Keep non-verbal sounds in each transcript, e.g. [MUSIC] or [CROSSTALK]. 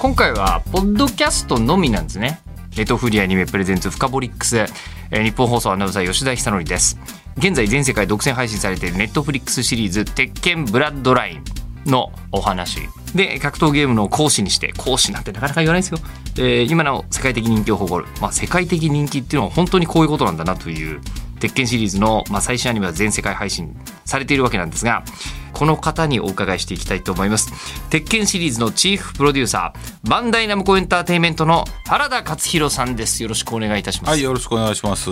今回はポッドキャストのみなんですね。ネトフリアニメプレゼンツフカボリックス、えー日本放送アナウンサー吉田久典です。現在全世界独占配信されているネットフリックスシリーズ鉄拳ブラッドラインのお話。で格闘ゲームの講師にして講師なんてなかなか言わないですよ、えー今の世界的人気を誇る、まあ、世界的人気っていうのは本当にこういうことなんだなという鉄拳シリーズの、まあ、最新アニメは全世界配信されているわけなんですがこの方にお伺いしていきたいと思います。鉄拳シリーズのチーフプロデューサーバンダイナムコエンターテインメントの原田勝弘さんです。よろしくお願いいたします、はい、よろしくお願いします。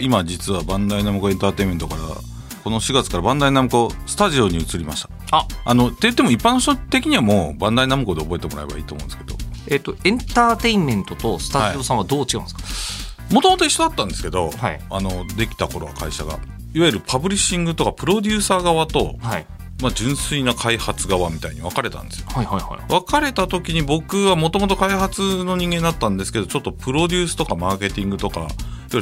今実はバンダイナムコエンターテインメントから、この4月からバンダイナムコスタジオに移りました。あ。あの、って言っても一般の人的にはもうバンダイナムコで覚えてもらえばいいと思うんですけど、えっ、とエンターテインメントとスタジオさんはどう違うんですか、もともと一緒だったんですけど、はい。あの、できた頃は会社が、いわゆるパブリッシングとかプロデューサー側と、はい、まあ純粋な開発側みたいに分かれたんですよ。はいはいはい。分かれた時に僕はもともと開発の人間だったんですけど、ちょっとプロデュースとかマーケティングとか、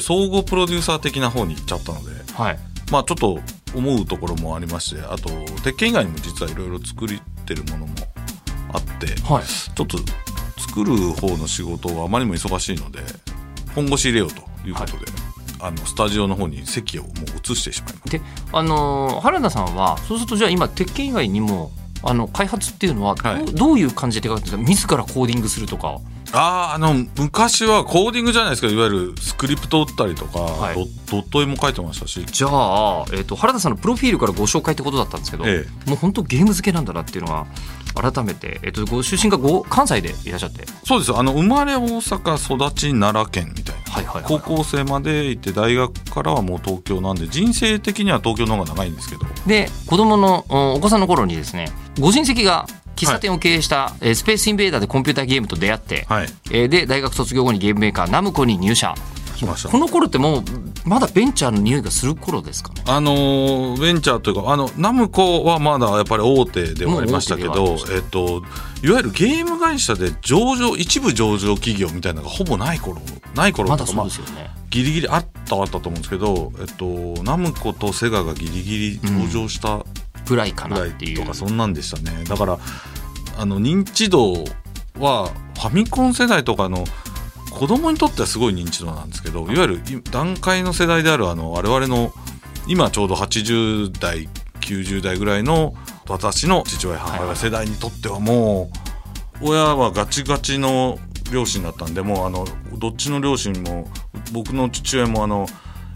総合プロデューサー的な方に行っちゃったので、はい。まあちょっと思うところもありまして、あと、鉄拳以外にも実はいろいろ作ってるものもあって、はい。ちょっと作る方の仕事はあまりにも忙しいので、本腰入れようということで、あの、スタジオの方に席をもう移してしまいましであのー原田さんはそうするとじゃあ今鉄拳以外にもあの開発っていうのはど,、はい。うどういう感じで書くんですか？自らコーディングするとか。た。ああ、あの、昔はコーディングじゃないですけど、いわゆるスクリプト打ったりとか、はい。ドドット絵も書いてましたし、じゃあ、えー、と原田さんのプロフィールからご紹介ってことだったんですけど、えもう本当ゲーム漬けなんだなっていうのは改めて、えー、とご出身がご関西でいらっしゃって。そうです。あの、生まれ大阪、育ち奈良県みたいな。はいはいはい高校生まで行って大学からはもう東京なんで人生的には東京の方が長いんですけど。で子供のおお子さんの頃にですねご親戚が喫茶店を経営した、えースペースインベーダーでコンピューターゲームと出会って、はい。えーで大学卒業後にゲームメーカーナムコに入社。来ました。この頃ってもうまだベンチャーの匂いがする頃ですかね？あのーベンチャーというかあのナムコはまだやっぱり大手ではありましたけどえっといわゆるゲーム会社で上場一部上場企業みたいなのがほぼない頃ない頃とかそうですよね、ギリギリあったはあったと思うんですけど、えっと、ナムコとセガがギリギリ上場したぐらいかなっていう。とかそんなんでしたね。だからあの認知度はファミコン世代とかの子供にとってはすごい認知度なんですけどい。わゆるい段階の世代であるあの我々の今ちょうど80代90代ぐらいの私の父親母親世代にとってはもう親はガチガチの両親だったんでもうあのどっちの両親も僕の父親もあの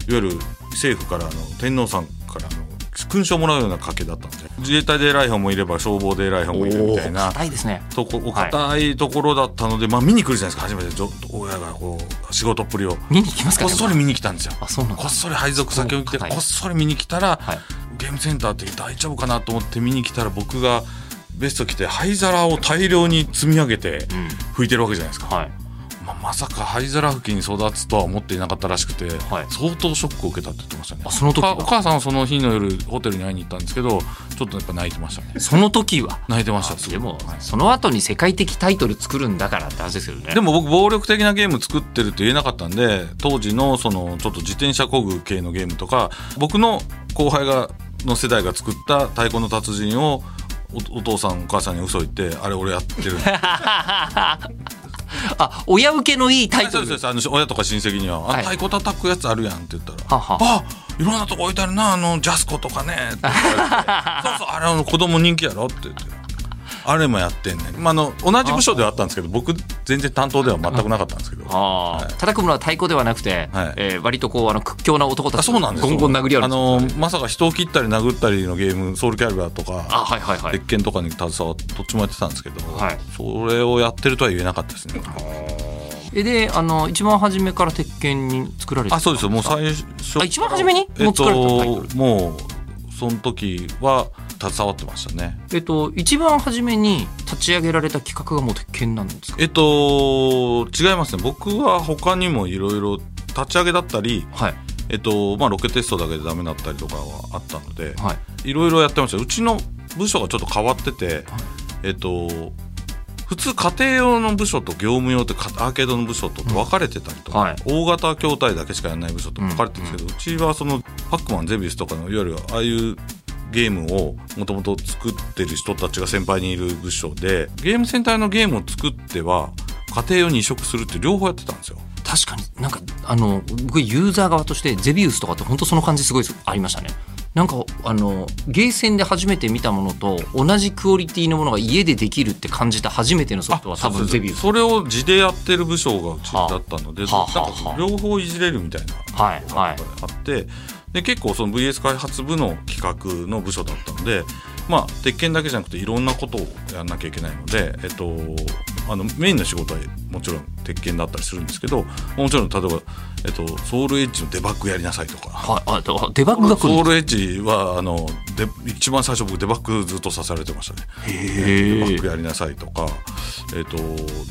いわゆる政府からあの天皇さんからあの勲章をもらうような家系だったんで自衛隊で偉い方もいれば消防で偉い方もいるみたいな硬いですね。とこお堅いところだったので、まあ見に来るじゃないですか初めて。ちょ親がこう仕事っぷりを。見に行きますかねこっそり見に来たんですよ。あそうなんだ。こっそり配属先を来てこっそり見に来たら、はい。ゲームセンターって大丈夫かなと思って見に来たら僕がベスト着て灰皿を大量に積み上げて拭いてるわけじゃないですか、はい。まあ、まさか灰皿拭きに育つとは思っていなかったらしくて、はい。相当ショックを受けたって言ってましたね。あその時は？お母さんはその日の夜ホテルに会いに行ったんですけどちょっとやっぱ泣いてましたね。その時は？泣いてましたでも、はい。その後に世界的タイトル作るんだからって話ですよね。でも僕暴力的なゲーム作ってるって言えなかったんで当時のそのちょっと自転車漕ぐ系のゲームとか僕の後輩がの世代が作った太鼓の達人をおお父さんお母さんに嘘言ってあれ俺やってる [LAUGHS] あ親受けのいいタイトル。そうですそうです。あの親とか親戚には「はい。あ太鼓叩くやつあるやん」って言ったら「ははあ。いろんなとこ置いてあるなあのジャスコとかね」って言われて。[LAUGHS] そうそうあれ子供人気やろ」って言ってあれもやってんねん、まあ、あの同じ部署ではあったんですけど僕全然担当では全くなかったんですけど。はい。叩くものは太鼓ではなくて、はい。えー割とこうあの屈強な男たあちそうなんですよ。ゴンゴン殴り合うあのまさか人を切ったり殴ったりのゲームソウルキャリバーとかあはいはいはい。鉄拳とかに携わってどっちもやってたんですけど、はい。それをやってるとは言えなかったですね。えであの一番初めから鉄拳に作られてあそうです。よもう最初あ一番初めに？えっともうその時は携わってましたね。えっと一番初めに立ち上げられた企画がもう鉄拳なんですか？えっと違いますね。僕は他にもいろいろ立ち上げだったりはい。えっとまあ、ロケテストだけでダメだったりとかはあったので、はい。いろいろやってました。うちの部署がちょっと変わってて、えっと普通家庭用の部署と業務用ってかアーケードの部署と分かれてたりとか、はい。大型筐体だけしかやらない部署と分かれてるんですけど、うちはそのパックマンゼビウスとかのいわゆるああいうゲームをもともと作ってる人たちが先輩にいる部署でゲームセンターのゲームを作っては家庭用に移植するって両方やってたんですよ。確かに。なんかあの僕ユーザー側としてゼビウスとかって本当その感じすごいありましたね。なんかあのゲーセンで初めて見たものと同じクオリティのものが家でできるって感じた初めてのソフトは多分ゼビウス。それを地でやってる部署がうちだったので、はあはあなんか両方いじれるみたいなはいはい。あってで結構その VS 開発部の企画の部署だったのでまあ鉄拳だけじゃなくていろんなことをやらなきゃいけないので、えっと、あのメインの仕事はもちろん鉄拳だったりするんですけどもちろん例えば、えっと、ソウルエッジのデバッグやりなさいとか。はいあとデバッグがソウルエッジはあので一番最初僕デバッグずっとさせられてましたね。すデバへッグやりなさいとか、えっと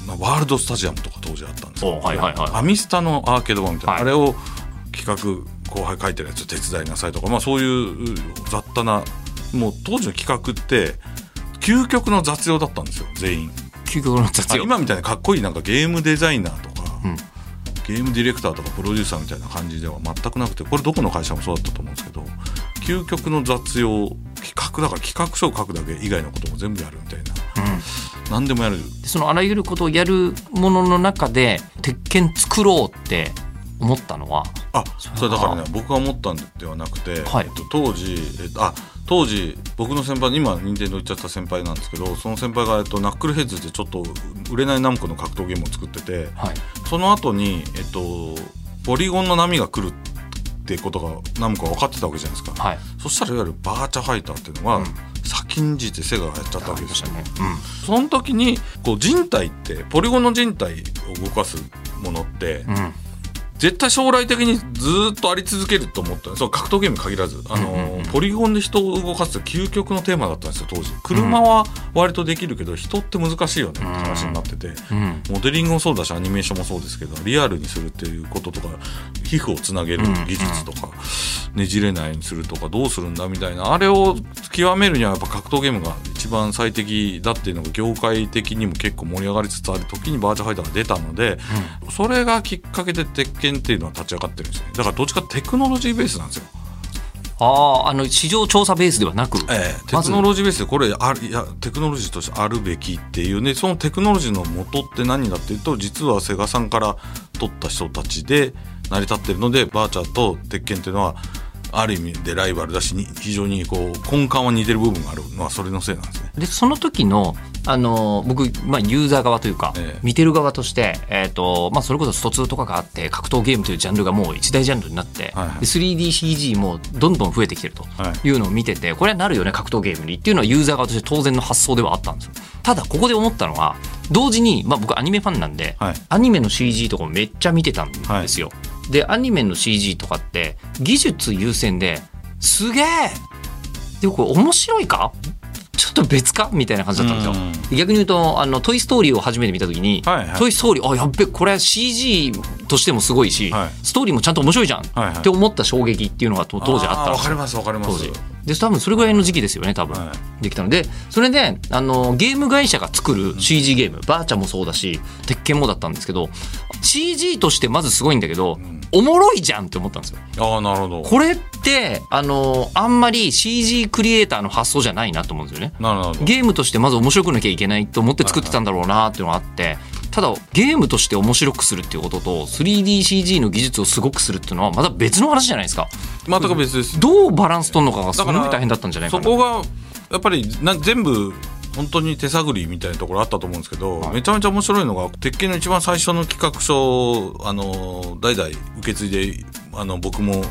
まあワールドスタジアムとか当時あったんですけど、おはいはいはい。ファミスタのアーケード版みたいな、はい。あれを企画後輩書いてるやつ手伝いなさいとか、まあ、そういう雑多なもう当時の企画って究極の雑用だったんですよ全員。究極の雑あ用今みたいなかっこいいなんかゲームデザイナーとか、うん。ゲームディレクターとかプロデューサーみたいな感じでは全くなくてこれどこの会社もそうだったと思うんですけど究極の雑用企画だから企画書を書くだけ以外のことも全部やるみたいな、うん。何でもやる。でそのあらゆることをやるものの中で鉄拳作ろうって思ったのはあそれだからね僕が思ったんではなくて、はい。えっと、当時、えっと、あ当時僕の先輩今任天堂行っちゃった先輩なんですけどその先輩が、えっと、ナックルヘッズってちょっと売れないナムコの格闘ゲームを作っててはい。その後にえっとポリゴンの波が来るってことがナムコは分かってたわけじゃないですか、はい。そしたらいわゆるバーチャファイターっていうのは、うん。先んじてセガがやっちゃったわけですよ。ね。その時にこう人体ってポリゴンの人体を動かすものって、うんうん絶対将来的にずっとあり続けると思ったそう格闘ゲームに限らず。あの、ーポリゴンで人を動かす究極のテーマだったんですよ当時。車は割とできるけど人って難しいよねって話になってて、うん。モデリングもそうだしアニメーションもそうですけどリアルにするっていうこととか皮膚をつなげる技術とか、ねじれないようにするとかどうするんだみたいなあれを極めるにはやっぱ格闘ゲームが一番最適だっていうのが業界的にも結構盛り上がりつつある時にバーチャファイターが出たので、それがきっかけで鉄拳っていうのは立ち上がってるんですね。だからどっちかテクノロジーベースなんですよ。あああの市場調査ベースではなく、ええ、テクノロジーベースでこれあるいやテクノロジーとしてあるべきっていうねそのテクノロジーの元って何だっていうと実はセガさんから取った人たちで成り立ってるのでバーチャと鉄拳っていうのはある意味でライバルだしに非常にこう根幹は似てる部分があるのはそれのせいなんですね。でその時のあの僕、まあ、ユーザー側というか、ええ。見てる側として、えーとまあ、それこそスト2とかがあって格闘ゲームというジャンルがもう一大ジャンルになって、はいはい。で 3DCG もどんどん増えてきてるとはい。いうのを見ててこれはなるよね格闘ゲームにっていうのはユーザー側として当然の発想ではあったんですよ。ただここで思ったのは同時に、まあ、僕アニメファンなんで、はい。アニメの CG とかもめっちゃ見てたんですよ、でアニメの CG とかって技術優先ですげえ！でもこれ面白いか？ちょっと別か？みたいな感じだったんですよ。うん。逆に言うと「あのトイ・ストーリー」を初めて見た時に「はいはい。トイ・ストーリーあやっべこれ CG としてもすごいし、はい。ストーリーもちゃんと面白いじゃん、はいはい。って思った衝撃っていうのがと当時あったわかりますわかります。当時。で多分それぐらいの時期ですよね多分、はできたのでそれであのゲーム会社が作る CG ゲーム、バーチャもそうだし鉄拳もだったんですけど CG としてまずすごいんだけど、おもろいじゃんって思ったんですよ。ああなるほど。これあのあんまり CG クリエイターの発想じゃないなと思うんですよね。なるほど。ゲームとしてまず面白くなきゃいけないと思って作ってたんだろうなっていうのがあってただゲームとして面白くするっていうことと 3DCG の技術をすごくするっていうのはまた別の話じゃないですか。全く別です。どうバランス取るのかがすごい大変だったんじゃないかな。そこがやっぱりな全部本当に手探りみたいなところあったと思うんですけど、はい。めちゃめちゃ面白いのが鉄拳の一番最初の企画書をあの代々受け継いであの僕も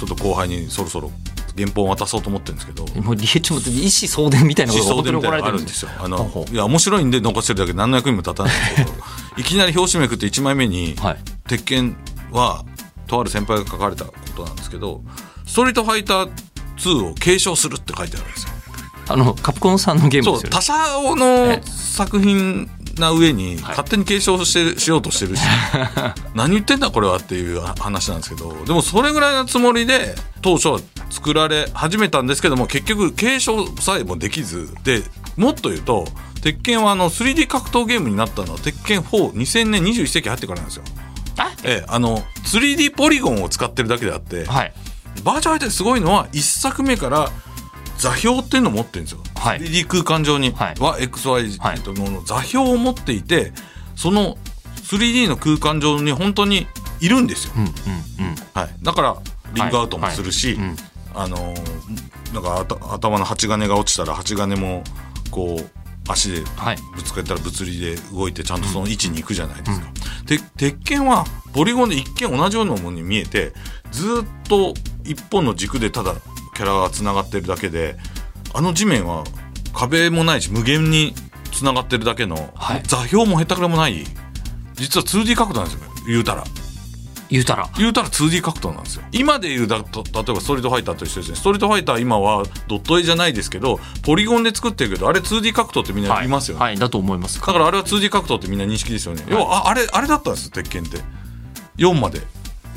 ちょっと後輩にそろそろ原本を渡そうと思ってるんですけど。もうリエちょっと一子相伝みたいなことが思本当られてるんですすよ。あのいや面白いんで残してるだけで何の役にも立たないんですけど。[LAUGHS] い。きなり表紙めくって1枚目にはい「鉄拳はとある先輩が書かれたことなんですけど「ストリートファイター2を継承する」って書いてあるんですよ。あのカプコンさんのゲームですよね。他社の作品な上にはい。勝手に継承してしようとしてるし、[LAUGHS] 何言ってんだこれはっていう話なんですけどでもそれぐらいのつもりで当初は作られ始めたんですけども結局継承さえもできずでもっと言うと鉄拳はあの 3D 格闘ゲームになったのは鉄拳42000年21世紀入ってからなんですよ。あええ、あの 3D ポリゴンを使ってるだけであって、はい。バーチャル相手すごいのは1作目から座標っていうのを持ってるんですよ、はい。3D 空間上にはい。は XY の座標を持っていてその 3D の空間上に本当にいるんですよ、うんうんうん。はい、だからリングアウトもするし、はい。うん。あのーなんか頭の鉢金が落ちたら鉢金もこう足ではい。ぶつかったら物理で動いてちゃんとその位置に行くじゃないですか。で鉄拳はポリゴンで一見同じようなものに見えてずっと一本の軸でただキャラがつながってるだけであの地面は壁もないし無限につながってるだけの、はい。座標もへったくれもない。実は 2D 角度なんですよ言うたら。言うたら。言うたら 2D 格闘なんですよ。今で言うだと例えばストリートファイターと一緒ですね。ストリートファイター今はドット絵じゃないですけどポリゴンで作ってるけどあれ 2D 格闘ってみんな言い。ますよね、はい、はいだと思います。だからあれは 2D 格闘ってみんな認識ですよね、要はああれあれだったんです鉄拳って。4まで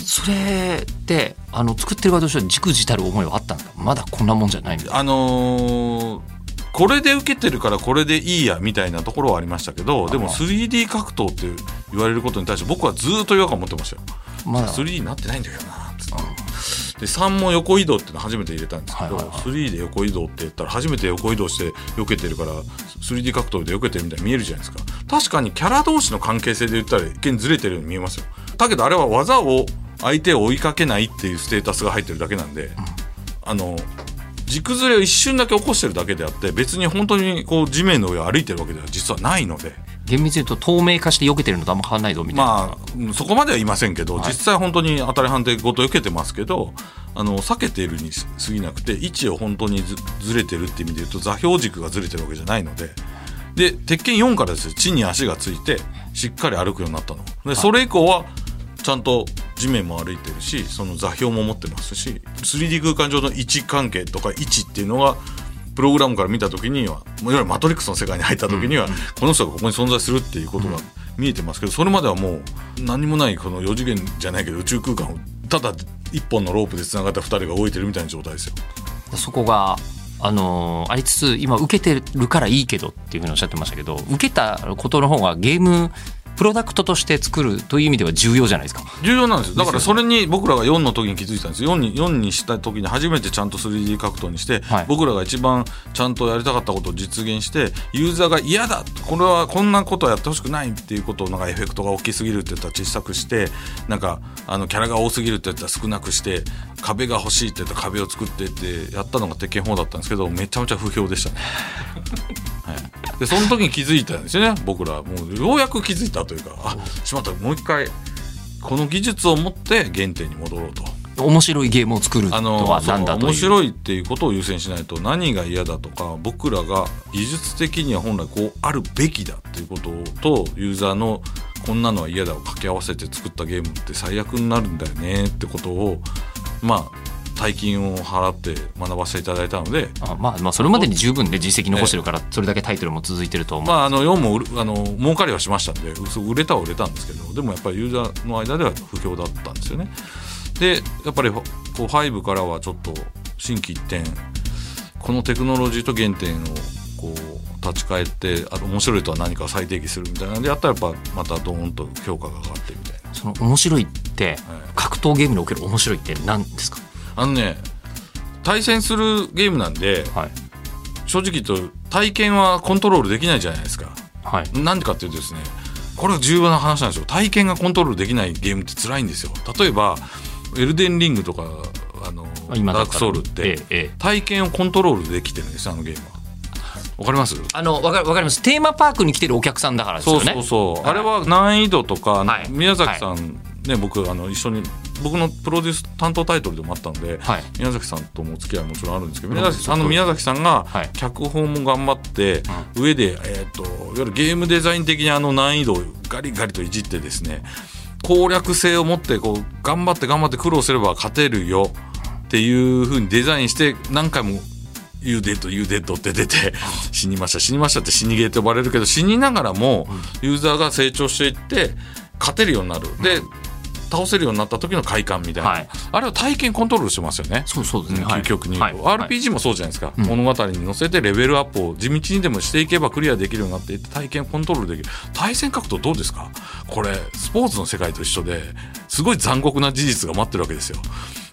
それってあの作ってる側としては軸自たる思いはあったんだ？まだこんなもんじゃないみたいなあのーこれで受けてるからこれでいいやみたいなところはありましたけどでも 3D 格闘って言われることに対して僕はずっと違和感持ってましたよ。まだ 3D になってないんだけどなつって。で3も横移動っての初めて入れたんですけど、はいはいはい。3で横移動って言ったら初めて横移動して避けてるから 3D 格闘で避けてるみたいに見えるじゃないですか。確かにキャラ同士の関係性で言ったら一見ずれてるように見えますよ。だけどあれは技を相手を追いかけないっていうステータスが入ってるだけなんで、あの軸ずれを一瞬だけ起こしてるだけであって別に本当にこう地面の上を歩いてるわけでは実はないので。厳密に言うと透明化して避けてるのとあんま変わんないぞみたいな、まあうんそこまでは言いませんけど、はい。実際本当に当たり判定ごと受けてますけどあの避けているに過ぎなくて位置を本当にずずれてるって意味で言うと座標軸がずれてるわけじゃないので。で鉄拳4からですよ。地に足がついてしっかり歩くようになったの。でそれ以降はちゃんと地面も歩いてるしその座標も持ってますし 3D 空間上の位置関係とか位置っていうのがプログラムから見た時にはいわゆるマトリックスの世界に入った時には、この人がここに存在するっていうことが見えてますけどそれまではもう何もないこの4次元じゃないけど宇宙空間をただ一本のロープでつながった2人が動いてるみたいな状態ですよ。そこがあのーありつつ今受けてるからいいけどっていうふうにおっしゃってましたけど受けたことの方がゲームプロダクトとして作るという意味では重要じゃないですか。重要なんですよ。だからそれに僕らが4の時に気づいたんです4に ,4 にした時に初めてちゃんと 3D 格闘にして、はい。僕らが一番ちゃんとやりたかったことを実現してユーザーが嫌だこれはこんなことはやってほしくないっていうことをなんかエフェクトが大きすぎるって言ったら小さくしてなんかあのキャラが多すぎるって言ったら少なくして壁が欲しいって言ったら壁を作ってってやったのが鉄拳4だったんですけどめちゃめちゃ不評でしたね。[LAUGHS] はい、でその時に気づいたんですよね。僕らもうようやく気づいたというか。あしまった。もう一回この技術を持って原点に戻ろうと。面白いゲームを作るとあのは何だという。面白いっていうことを優先しないと何が嫌だとか僕らが技術的には本来こうあるべきだっていうこととユーザーのこんなのは嫌だを掛け合わせて作ったゲームって最悪になるんだよねってことをまあ大金を払って学ばせていただいたのであまあまあそれまでに十分で実績残してるからそれだけタイトルも続いてると思う、まああの4もあの儲かりはしましたんで売れたは売れたんですけどでもやっぱりユーザーの間では不評だったんですよね。でやっぱりこう5からはちょっと心機一転このテクノロジーと原点をこう立ち返ってあと面白いとは何かを再定義するみたいなのでやったらやっぱまたドーンと評価が上がってみたいな。その面白いってはい格闘ゲームにおける面白いって何ですか？あのね対戦するゲームなんではい。正直言うと体験はコントロールできないじゃないですか。はい。なんでかっていうとですねこれが重要な話なんですよ。体験がコントロールできないゲームって辛いんですよ。例えばエルデンリングとかあのダークソウルって、ええええ。体験をコントロールできてるんですあのゲームは。わかります？あのわかわかります。テーマパークに来てるお客さんだからですそうよね。そうそう、はいあれは難易度とか、はい。宮崎さん、ね僕あの一緒に僕のプロデュース担当タイトルでもあったんで、はい。宮崎さんともお付き合いもちろんあるんですけど、うん宮崎あの宮崎さんがはい。脚本も頑張って、上で、えー、といわゆるゲームデザイン的にあの難易度をガリガリといじってですね攻略性を持ってこう頑張って頑張って苦労すれば勝てるよっていうふうにデザインして何回もユーデッド、ユーデッドって出て、死にました、死にましたって死にゲーと呼ばれるけど、死にながらも、ユーザーが成長していって、勝てるようになる。で、倒せるようになった時の快感みたいな。はい。あれは体験コントロールしてますよね。そうそうですね。究極に言うと、はい。RPG もそうじゃないですか、うん。物語に乗せてレベルアップを地道にでもしていけばクリアできるようになっていって体験コントロールできる。対戦格闘どうですか？これスポーツの世界と一緒ですごい残酷な事実が待ってるわけですよ。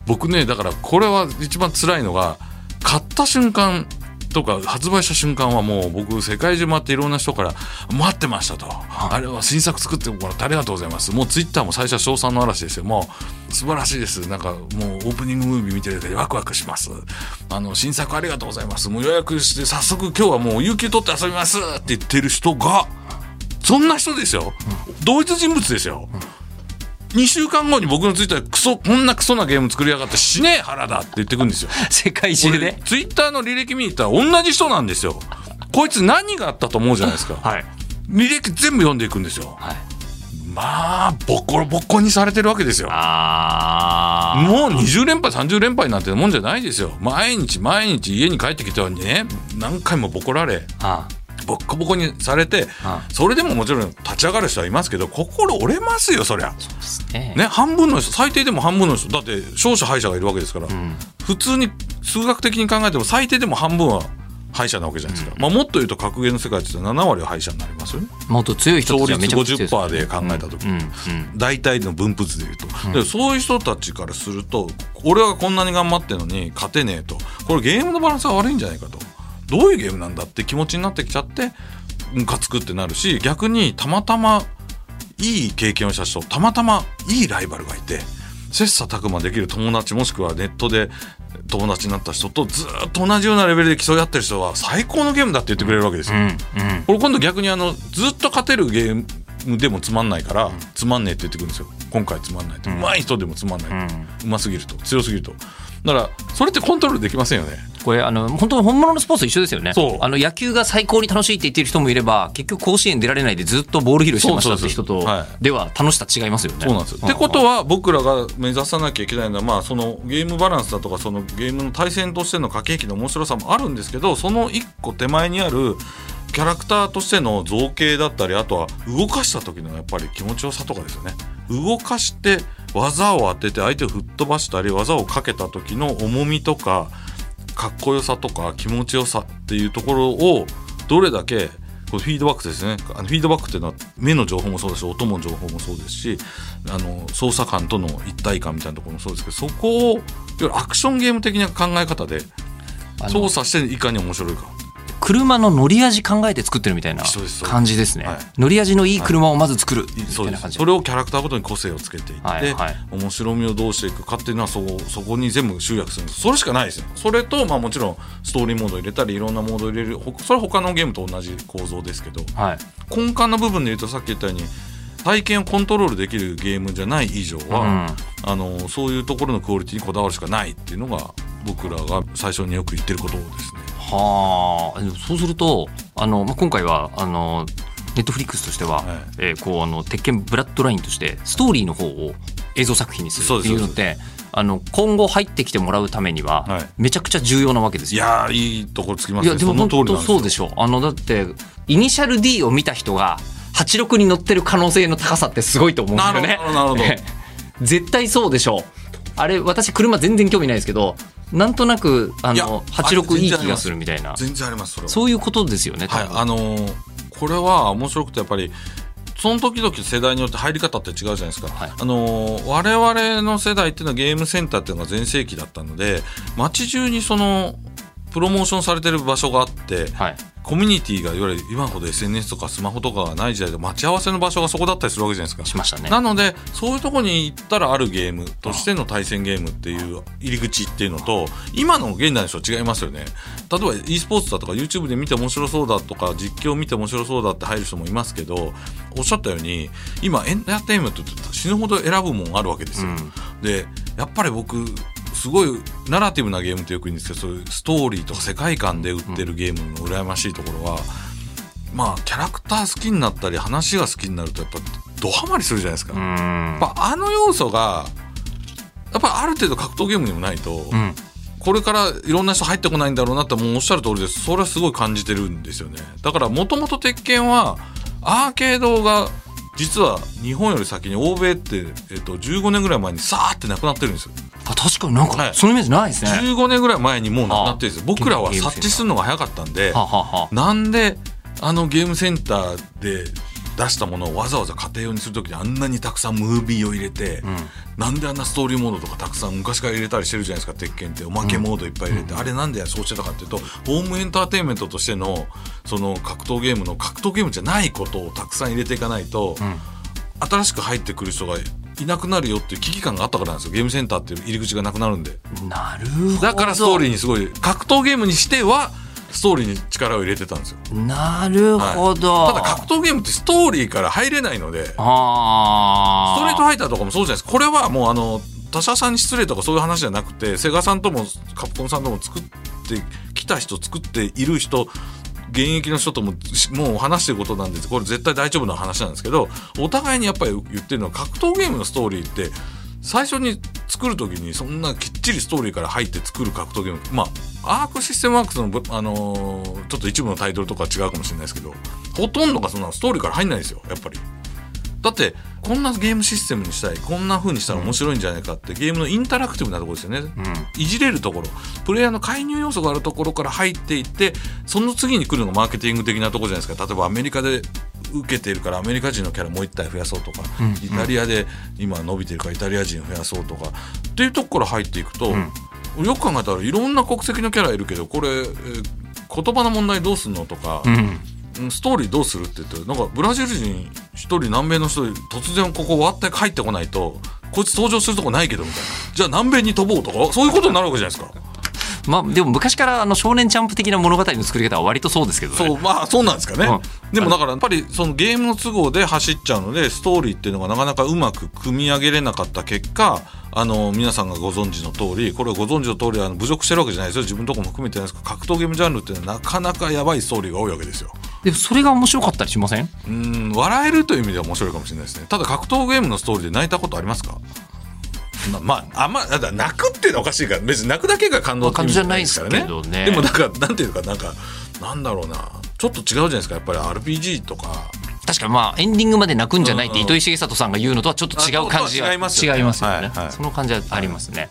僕ねだからこれは一番辛いのが買った瞬間とか発売した瞬間はもう僕世界中回っていろんな人から「待ってました」と「あれは新作作ってもらってありがとうございます」もうツイッターも最初は称賛の嵐ですよ。もう素晴らしいです。なんかもうオープニングムービー見てるだけでワクワクします。あの新作ありがとうございます。もう予約して早速今日はもう有給取って遊びますって言ってる人がそんな人ですよ。同一人物ですよ2週間後に僕のツイッターでクソこんなクソなゲーム作りやがって死ねえ原だって言ってくるんですよ世界中で？ツイッターの履歴見に行ったら同じ人なんですよこいつ何があったと思うじゃないですかはい。履歴全部読んでいくんですよはい。まあボコボコにされてるわけですよ。もう20連敗30連敗なんてもんじゃないですよ毎日毎日家に帰ってきてはね何回もボコられあボッコボコにされてあそれでももちろん立ち上がる人はいますけど心折れますよそりゃ。ね。ね半分の人最低でも半分の人。だって勝者敗者がいるわけですから、うん。普通に数学的に考えても最低でも半分は敗者なわけじゃないですか、まあ、もっと言うと格ゲーの世界って7割は敗者になりますよね。もっと強い人た勝率ちはめちゃくちゃ強いです50%で考えた時、うん。うん。大体の分布図でいうと、でそういう人たちからすると俺はこんなに頑張ってるのに勝てねえと。これゲームのバランスが悪いんじゃないかとどういうゲームなんだって気持ちになってきちゃってムカつくってなるし逆にたまたまいい経験をした人たまたまいいライバルがいて切磋琢磨できる友達もしくはネットで友達になった人とずっと同じようなレベルで競い合ってる人は最高のゲームだって言ってくれるわけですよ。うん。うん。これ今度逆にあのずっと勝てるゲームでもつまんないから、つまんねえって言ってくるんですよ。今回つまんないと、うまい人でもつまんない、うますぎると強すぎると。だからそれってコントロールできませんよねこれあの本当本物のスポーツと一緒ですよね。そう。あの野球が最高に楽しいって言ってる人もいれば結局甲子園出られないでずっとボール拾いしてましたって人とでは楽しさ違いますよね。そうなんですよ。ってことは僕らが目指さなきゃいけないのは、まあ、そのゲームバランスだとかそのゲームの対戦としての駆け引きの面白さもあるんですけどその一個手前にあるキャラクターとしての造形だったりあとは動かした時のやっぱり気持ちよさとかですよね。動かして技を当てて相手を吹っ飛ばしたり技をかけた時の重みとかかっこよさとか気持ちよさっていうところをどれだけこれフィードバックですね。あのフィードバックっていうのは目の情報もそうだし音の情報もそうですしあの操作感との一体感みたいなところもそうですけどそこをいわゆるアクションゲーム的な考え方で操作していかに面白いか車の乗り味考えて作ってるみたいな感じですね。はい。乗り味のいい車をまず作るみたいな感じ。です。それをキャラクターごとに個性をつけていって、はいはい。面白みをどうしていくかっていうのはそこそこに全部集約するそれしかないですよ。それと、まあ、もちろんストーリーモード入れたりいろんなモード入れる。ほそれは他のゲームと同じ構造ですけどはい。根幹の部分で言うとさっき言ったように体験をコントロールできるゲームじゃない以上は、あのそういうところのクオリティにこだわるしかないっていうのが僕らが最初によく言ってることですね。はあそうするとあの、まあ、今回はあのネットフリックスとしては、はいえーこうあの鉄拳ブラッドラインとしてストーリーの方を映像作品にするっていうのってあの今後入ってきてもらうためには、はいめちゃくちゃ重要なわけですいよ。やーいいところつきますね。いやでも本当そうでしょあのだってイニシャル D を見た人が86に乗ってる可能性の高さってすごいと思うんだよね。なるほどなるほど [LAUGHS] 絶対そうでしょう。あれ私車全然興味ないですけどなんとなくあの86いい気がするみたいな全然ありますそれは。そういうことですよね。多はい分あのーこれは面白くてやっぱりその時々世代によって入り方って違うじゃないですか、はいあのー我々の世代っていうのはゲームセンターっていうのが全盛期だったので街中にそのプロモーションされてる場所があってはい。コミュニティがいわゆる今ほど SNS とかスマホとかがない時代で待ち合わせの場所がそこだったりするわけじゃないですか。しましたね。なのでそういうところに行ったらあるゲームとしての対戦ゲームっていう入り口っていうのと今の現代の人は違いますよね。例えば e スポーツだとか YouTube で見て面白そうだとか実況見て面白そうだって入る人もいますけどおっしゃったように今エンターテインメントって死ぬほど選ぶもんあるわけですよ、うん。でやっぱり僕すごいナラティブなゲームってよく言うんですけどそういうストーリーとか世界観で売ってるゲームの羨ましいところは、まあキャラクター好きになったり話が好きになるとやっぱドハマりするじゃないですか、うやんっぱあの要素がやっぱある程度格闘ゲームにもないと、うん。これからいろんな人入ってこないんだろうなってもうおっしゃる通りです。それはすごい感じてるんですよね。だからもともと鉄拳はアーケードが実は日本より先に欧米って、えっと、15年ぐらい前にさーってなくなってるんですよあ確かになんかはい。そのイメージないですね。15年ぐらい前にもうなくなってるんですよ。僕らは察知するのが早かったんでなんであのゲームセンターで出したものをわざわざ家庭用にする時にあんなにたくさんムービーを入れて、なんであんなストーリーモードとかたくさん昔から入れたりしてるじゃないですか。鉄拳っておまけモードいっぱい入れて、あれなんでそうしてたかっていうとホームエンターテインメントとしてのその格闘ゲームの格闘ゲームじゃないことをたくさん入れていかないと、新しく入ってくる人がいなくなるよっていう危機感があったからなんですよゲームセンターっていう入り口がなくなるんで。なるほど。だからストーリーにすごい格闘ゲームにしてはストーリーに力を入れてたんですよ。なるほど。ただ格闘ゲームってストーリーから入れないのでス。トレートファイターとかもそうじゃないですかこれはもうあの他社さんに失礼とかそういう話じゃなくてセガさんともカプコンさんとも作ってきた人作っている人現役の人とももう話してることなんですこれ絶対大丈夫な話なんですけどお互いにやっぱり言ってるのは格闘ゲームのストーリーって最初に作る時にそんなきっちりストーリーから入って作る格闘ゲームまあアークシステムワークスの、あのーちょっと一部のタイトルとかは違うかもしれないですけどほとんどがそんなストーリーから入んないですよやっぱり。だってこんなゲームシステムにしたいこんな風にしたら面白いんじゃないかって、ゲームのインタラクティブなところですよね、いじれるところ。プレイヤーの介入要素があるところから入っていってその次に来るのがマーケティング的なところじゃないですか。例えばアメリカで受けているからアメリカ人のキャラもう一体増やそうとか、イタリアで今伸びてるからイタリア人増やそうとかっていうとこから入っていくと、よく考えたらいろんな国籍のキャラいるけどこれ、えー言葉の問題どうすんのとか、うん。うんストーリーどうするって言ってなんかブラジル人一人南米の人突然ここ割って帰ってこないとこいつ登場するとこないけどみたいな。じゃあ南米に飛ぼうとかそういうことになるわけじゃないですか。まあでも昔からあの少年ジャンプ的な物語の作り方は割とそうですけどね。そうまあそうなんですかね、うん。でもだからやっぱりそのゲームの都合で走っちゃうのでストーリーっていうのがなかなかうまく組み上げれなかった結果あの皆さんがご存知の通りこれをご存知の通りあの侮辱してるわけじゃないですよ。自分のとこも含めてなんですけど格闘ゲームジャンルっていうのはなかなかやばいストーリーが多いわけですよでもそれが面白かったりしません？うん笑えるという意味では面白いかもしれないですね。ただ格闘ゲームのストーリーで泣いたことありますか？ままああんまだ泣くっていうのはおかしいから別に泣くだけが感動っていうじゃないですからね。でもなんかなんていうかなんかなんだろうな。ちょっと違うじゃないですかやっぱり。RPG とか。確かにまあエンディングまで泣くんじゃないって糸井重里さんが言うのとはちょっと違う感じはあ違いますよね。ね、はいはい。その感じはありますね、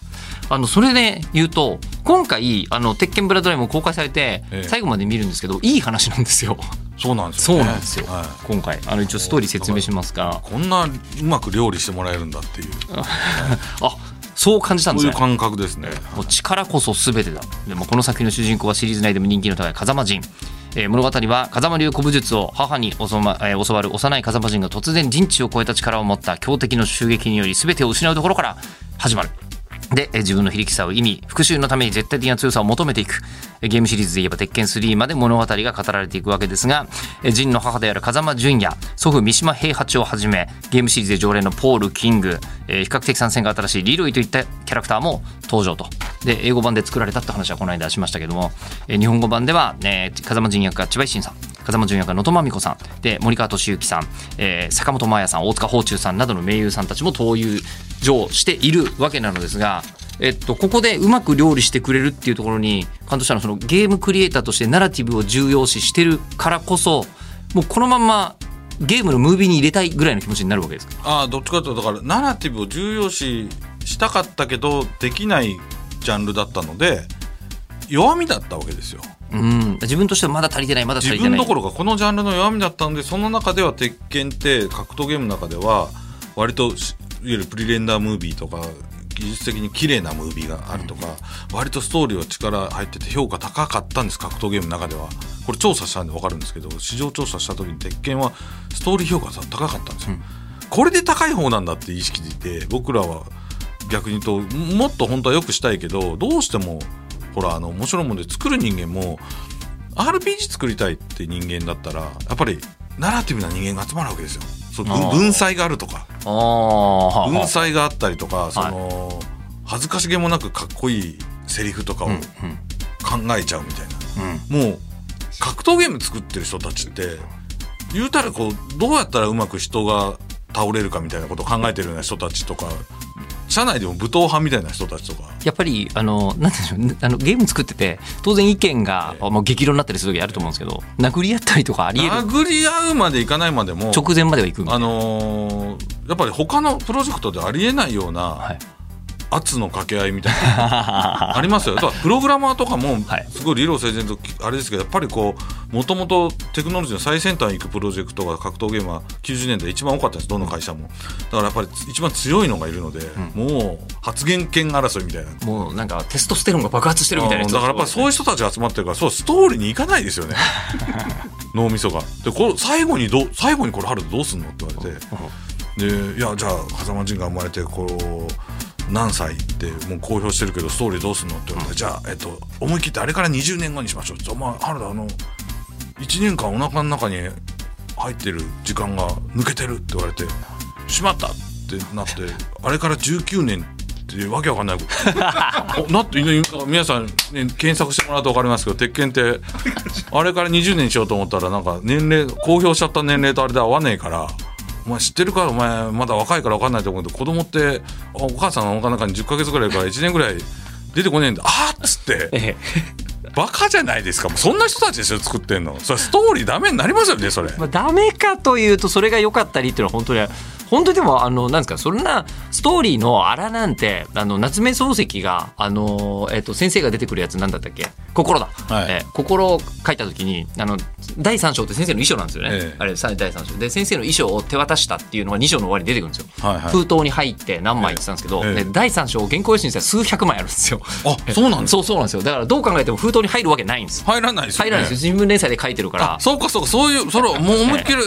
あのそれで言うと今回あの鉄拳ブラッドラインも公開されてええ。最後まで見るんですけどいい話なんですよ。そうなんですそよ、ね、うなんですよ、はい。今回。あの一応ストーリー説明しますが。こんなうまく料理してもらえるんだっていう。[LAUGHS] あそう感じたんですね。そういう感覚ですね。もう力こそ全てだ。でもこの作品の主人公はシリーズ内でも人気の高い風間陣えー物語は風間流古武術を母に教,、まえー教わる幼い風間陣が突然人知を超えた力を持った強敵の襲撃により全てを失うところから始まる。で、自分の非力さを意味、復讐のために絶対的な強さを求めていく。ゲームシリーズで言えば鉄拳3まで物語が語られていくわけですが、えー陣の母である風間淳也、祖父三島平八をはじめ、ゲームシリーズで常連のポール・キング、え比較的参戦が新しいリロイといったキャラクターも登場と。で、英語版で作られたって話はこの間しましたけども、え日本語版では、え風間淳役が千葉一心さん、風間淳役が能登まみ子さん、で、森川俊之さん、えー坂本真綾さん、大塚芳忠さんなどの名優さんたちも登場しているわけなのですが、えっと、ここでうまく料理してくれるっていうところに、監督者のそのゲームクリエイターとしてナラティブを重要視してるからこそ、もうこのまんまゲームのムービーに入れたいぐらいの気持ちになるわけですか？ああどっちかというとだからナラティブを重要視したかったけどできないジャンルだったので弱みだったわけですようん、自分としてはまだ足りてない、まだ足りてない。自分どころかこのジャンルの弱みだったのでその中では鉄拳って格闘ゲームの中では割としいわゆるプリレンダームービーとか技術的に綺麗なムービーがあるとか、割とストーリーは力入ってて評価高かったんです格闘ゲームの中では。これ調査したんで分かるんですけど市場調査した時に鉄拳はストーリー評価が高かったんですよ、これで高い方なんだって意識で僕らは逆に言うともっと本当は良くしたいけどどうしてもほらあの面白いもので作る人間も RPG 作りたいって人間だったらやっぱりナラティブな人間が集まるわけですよ。そうあー。文文才があるとか。文才があったりとかその恥ずかしげもなくかっこいいセリフとかをうんうん。考えちゃうみたいな。うん。もう格闘ゲーム作ってる人たちって言うたらこうどうやったらうまく人が倒れるかみたいなことを考えてるような人たちとか社内でも武闘派みたいな人たちとか。やっぱりあのなんでしょうあのゲーム作ってて当然意見が、もう激論になったりする時あると思うんですけど殴り合ったりとかありえる。殴り合うまでいかないまでも直前までは行くあのーやっぱり他のプロジェクトでありえないようはない。圧の掛け合いみたいな [LAUGHS] ありますよ。プログラマーとかもはい。すごい理路整然とあれですけどやっぱりこうもともとテクノロジーの最先端行くプロジェクトが格闘ゲームは90年代一番多かったんですどの会社も。だからやっぱり一番強いのがいるので、もう発言権争いみたいな。もうなんかテストステロンが爆発してるみたいなうんだからやっぱりそういう人たちが集まってるからそうストーリーに行かないですよね。[LAUGHS] 脳みそが。でこれ最後にどう最後にこれ春どうすんのって言われて。でいやじゃあ狭間仁が生まれてこう何歳ってもう公表してるけどストーリーどうすんのって言われて、じゃあ、えっと、思い切ってあれから20年後にしましょう。ってお前春田あの1年間お腹の中に入ってる時間が抜けてるって言われてしまったってなってあれから19年ってわけわかんない [LAUGHS] なって皆さん、ね、検索してもらうと分かりますけど鉄拳ってあれから20年しようと思ったらなんか年齢公表しちゃった年齢とあれで合わねえから。お前知ってるか？お前まだ若いから分かんないと思うけど子供ってお母さんのお腹の中に10ヶ月ぐらいから1年ぐらい出てこねえんだ。あっつって。バカじゃないですか。もうそんな人たちですよ作ってんの。それストーリーダメになりますよねそれ。まあ、ダメかというとそれが良かったりっていうのは本当に本当にでもあのなんですかそんなストーリーのあらなんてあの夏目漱石があの、えっと先生が出てくるやつなんだったっけ？心だ、はい。えー心を書いた時にあの第三章って先生の衣装なんですよね、ええ。あれさ第三章。で先生の衣装を手渡したっていうのが2章の終わりに出てくるんですよ、はいはい。封筒に入って何枚って言ってたんですけど、え第三章原稿用紙にしたら数百枚あるんですよ。あそうなんですそうそうなんですよ。だからどう考えても封筒に入るわけないんですよ。入らないですよ、ね、入らないですよ。新聞連載で書いてるから。あそうかそうか。そういうそれはもう思いっきり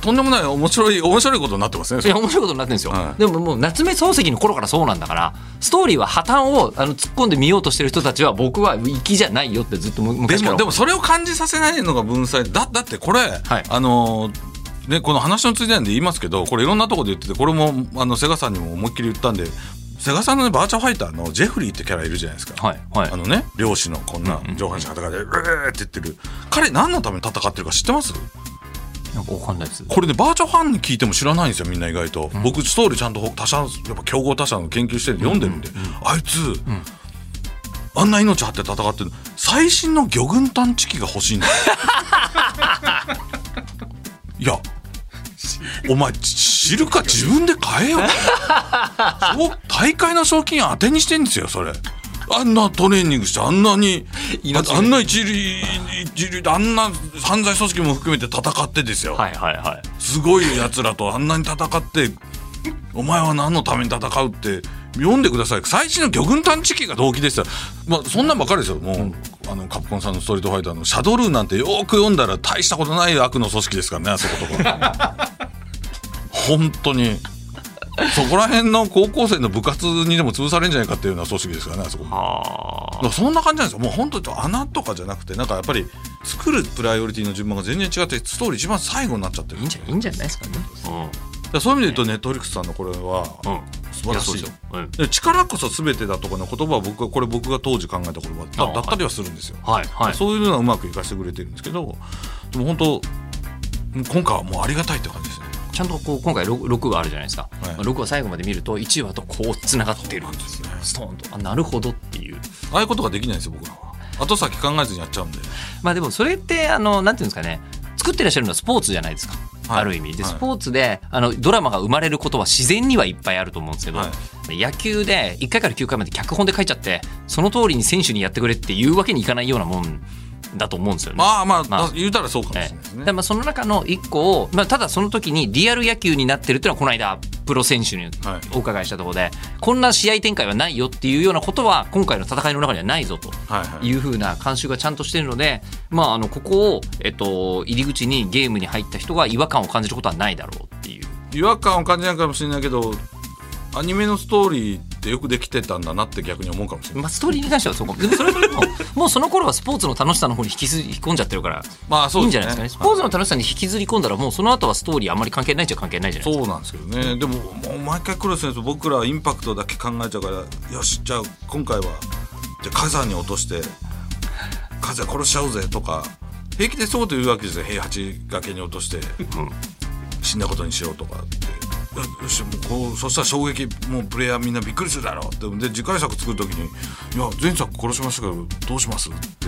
とんでもない面白い面白いことになってますね。いや面白いことになってるんですよ、はい。でももう夏目漱石の頃からそうなんだからストーリーは破綻をあの突っ込んでみようとしてる人たちは僕は粋じゃないよってずっと昔から。もでもそれを感じさせないのが文才。だだってこれ、はい。あのーね、この話のついでなんで言いますけどこれいろんなところで言っててこれもあのセガさんにも思いっきり言ったんでセガさんの、ね、バーチャファイターのジェフリーってキャラいるじゃないですか。はいはい。あのね漁師のこんな上半身裸で「うー」って言ってる。彼何のために戦ってるか知ってます？なんかわかんないです。これねバーチャファンに聞いても知らないんですよみんな意外と、僕ストーリーちゃんと他社やっぱ競合他社の研究してるんで読んでるんで、あいつ、あんな命張って戦ってる最新の魚群探知機が欲しいんだよ。[LAUGHS] いやお前知るか自分で買えよ。そう大会の賞金当てにしてんですよそれ。あんなトレーニングしてあんなに命ああんな一流一流であんな犯罪組織も含めて戦ってですよ、はいはいはい。すごいやつらとあんなに戦ってお前は何のために戦うって読んでください。最新の魚群探知機が動機でしたまあそんなんばっかりですよ。もう、あのカプコンさんのストリートファイターのシャドルーなんてよく読んだら大したことない悪の組織ですからねあそことか本当に。そこら辺の高校生の部活にでも潰されるんじゃないかっていうような組織ですからねあそこ。だあ。からそんな感じなんですよ。もう本当に穴とかじゃなくてなんかやっぱり作るプライオリティの順番が全然違ってストーリー一番最後になっちゃってるいいんじゃないですかね。だからそういう意味で言うとネットフリックスさんのこれはうん。うん素晴らしい。やそうんで力こそ全てだとかの言葉は僕はこれ僕が当時考えた言葉あだだったりはするんですよ、はいはい。そういうのはうまく生かしてくれてるんですけどでも本当今回はもうありがたいって感じです。ねちゃんとこう今回 6, 6話あるじゃないですか、はい。まあ6話最後まで見ると1話とこうつながってるんですよ。ストーンとあなるほどっていう。ああいうことができないんですよ僕らは。後先考えずにやっちゃうんで。まあでもそれってあのなんていうんですかね。作ってらっしゃるのはスポーツじゃないですか、はい。ある意味。ではい。スポーツであのドラマが生まれることは自然にはいっぱいあると思うんですけど、は野球で1回から9回まで脚本で書いちゃってその通りに選手にやってくれっていうわけにいかないようなもんだと思うんですよね。まあまあ、まあ。言うたらそうかもしれないですね、でまあその中の一個を、まあ、ただその時にリアル野球になってるっていうのはこの間プロ選手にはい。お伺いしたところで、こんな試合展開はないよっていうようなことは今回の戦いの中にはないぞとはいはい。いうふうな慣習がちゃんとしてるので、まあ、あのここを、えっと、入り口にゲームに入った人が違和感を感じることはないだろうっていう。違和感を感じないかもしれないけどアニメのストーリーってよくできてたんだなって逆に思うかもしれない。まあ、ストーリーに関してはそうか。もでもそれで [LAUGHS] ももうその頃はスポーツの楽しさの方に引きずり込んじゃってるからまあそいういんですね。じゃないですかね。スポーツの楽しさに引きずり込んだらもうその後はストーリーあんまり関係ないっちゃ関係ないじゃないですか。そうなんですけどね。でももう毎回クロス選手僕らはインパクトだけ考えちゃうからよしじゃあ今回はじゃあ火山に落として火山殺しちゃうぜとか平気でそうと言うわけですよ平八崖に落として死んだことにしようとかってよしもうこうそしたら衝撃もうプレイヤーみんなびっくりするだろう。ってで次回作作る時に「いや前作殺しましたけどどうします?」って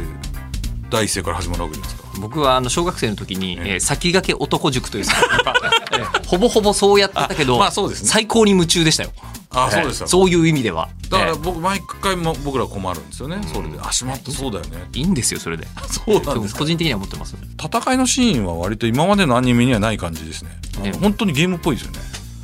第一声から始まるわけですか。僕はあの小学生の時に、えー先駆け男塾という [LAUGHS] ほぼほぼそうやってたけど、あまあそうですね。最高に夢中でしたよ。あえーそうですかそういう意味では。えーだから僕毎回も僕ら困るんですよね。それで「あしまったそうだよね。いいんですよそれで。」そうなんですか。個人的には思ってます。戦いのシーンは割と今までのアニメにはない感じですね。ね。本当にゲームっぽいですよね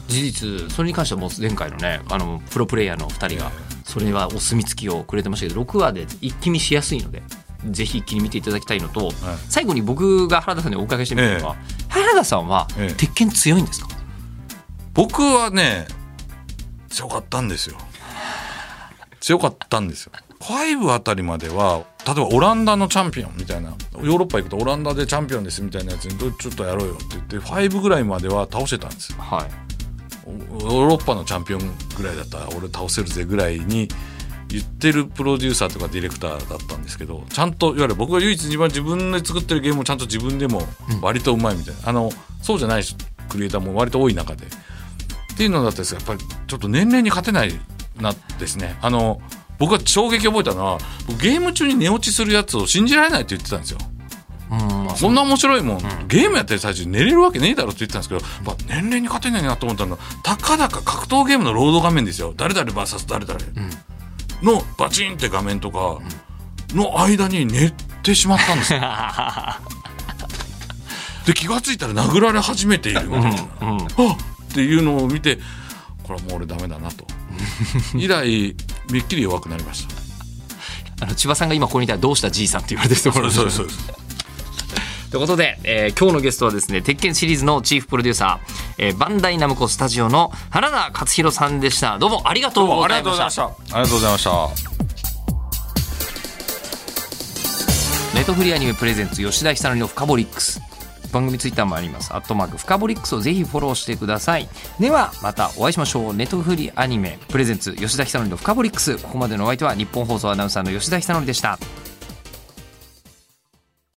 事実それに関してはもう前回のねあのプロプレイヤーの2人がそれはお墨付きをくれてましたけど6話で一気見しやすいのでぜひ一気に見ていただきたいのと、最後に僕が原田さんにお伺いしてみたのは、原田さんはええ。鉄拳強いんですか、僕はね強かったんですよ。強かったんですよ。5あたりまでは例えばオランダのチャンピオンみたいなヨーロッパ行くとオランダでチャンピオンですみたいなやつにちょっとやろうよって言って5ぐらいまでは倒してたんですよ。はいヨーロッパのチャンピオンぐらいだったら俺倒せるぜぐらいに言ってるプロデューサーとかディレクターだったんですけどちゃんといわゆる僕が唯一一番自分で作ってるゲームをちゃん。と自分でも割とうまいみたいな、あのそうじゃないクリエイターも割と多い中で。っていうのだったんですがやっぱりちょっと年齢に勝てないなですね。あの僕は衝撃を覚えたのは僕ゲーム中に寝落ちするやつを信じられないって言ってたんですよ。うん。そんな面白いもん、ゲームやってる最中に寝れるわけねえだろって言ってたんですけど、まあ、年齢に勝てないなと思ったの。はたかだか格闘ゲームのロード画面ですよ。誰々 VS 誰々。のバチンって画面とかの間に寝てしまったんですよ。[LAUGHS] で気が付いたら殴られ始めているみたいな、うんあっっていうのを見てこれはもう俺ダメだなと。[LAUGHS] 以来めっきり弱くなりました。あの千葉さんが今ここにいたらどうしたじいさんって言われてるところですそうですそうですということで、えー今日のゲストはですね鉄拳シリーズのチーフプロデューサー、えーバンダイナムコスタジオの原田勝弘さんでした。どうもありがとうございました。ありがとうございました。ネットフリーアニメプレゼンツ吉田久典のフカボリックス。番組ツイッターもあります。アットマークフカボリックスをぜひフォローしてください。ではまたお会いしましょう。ネットフリーアニメプレゼンツ吉田久典のフカボリックス。ここまでのお相手は日本放送アナウンサーの吉田久典でした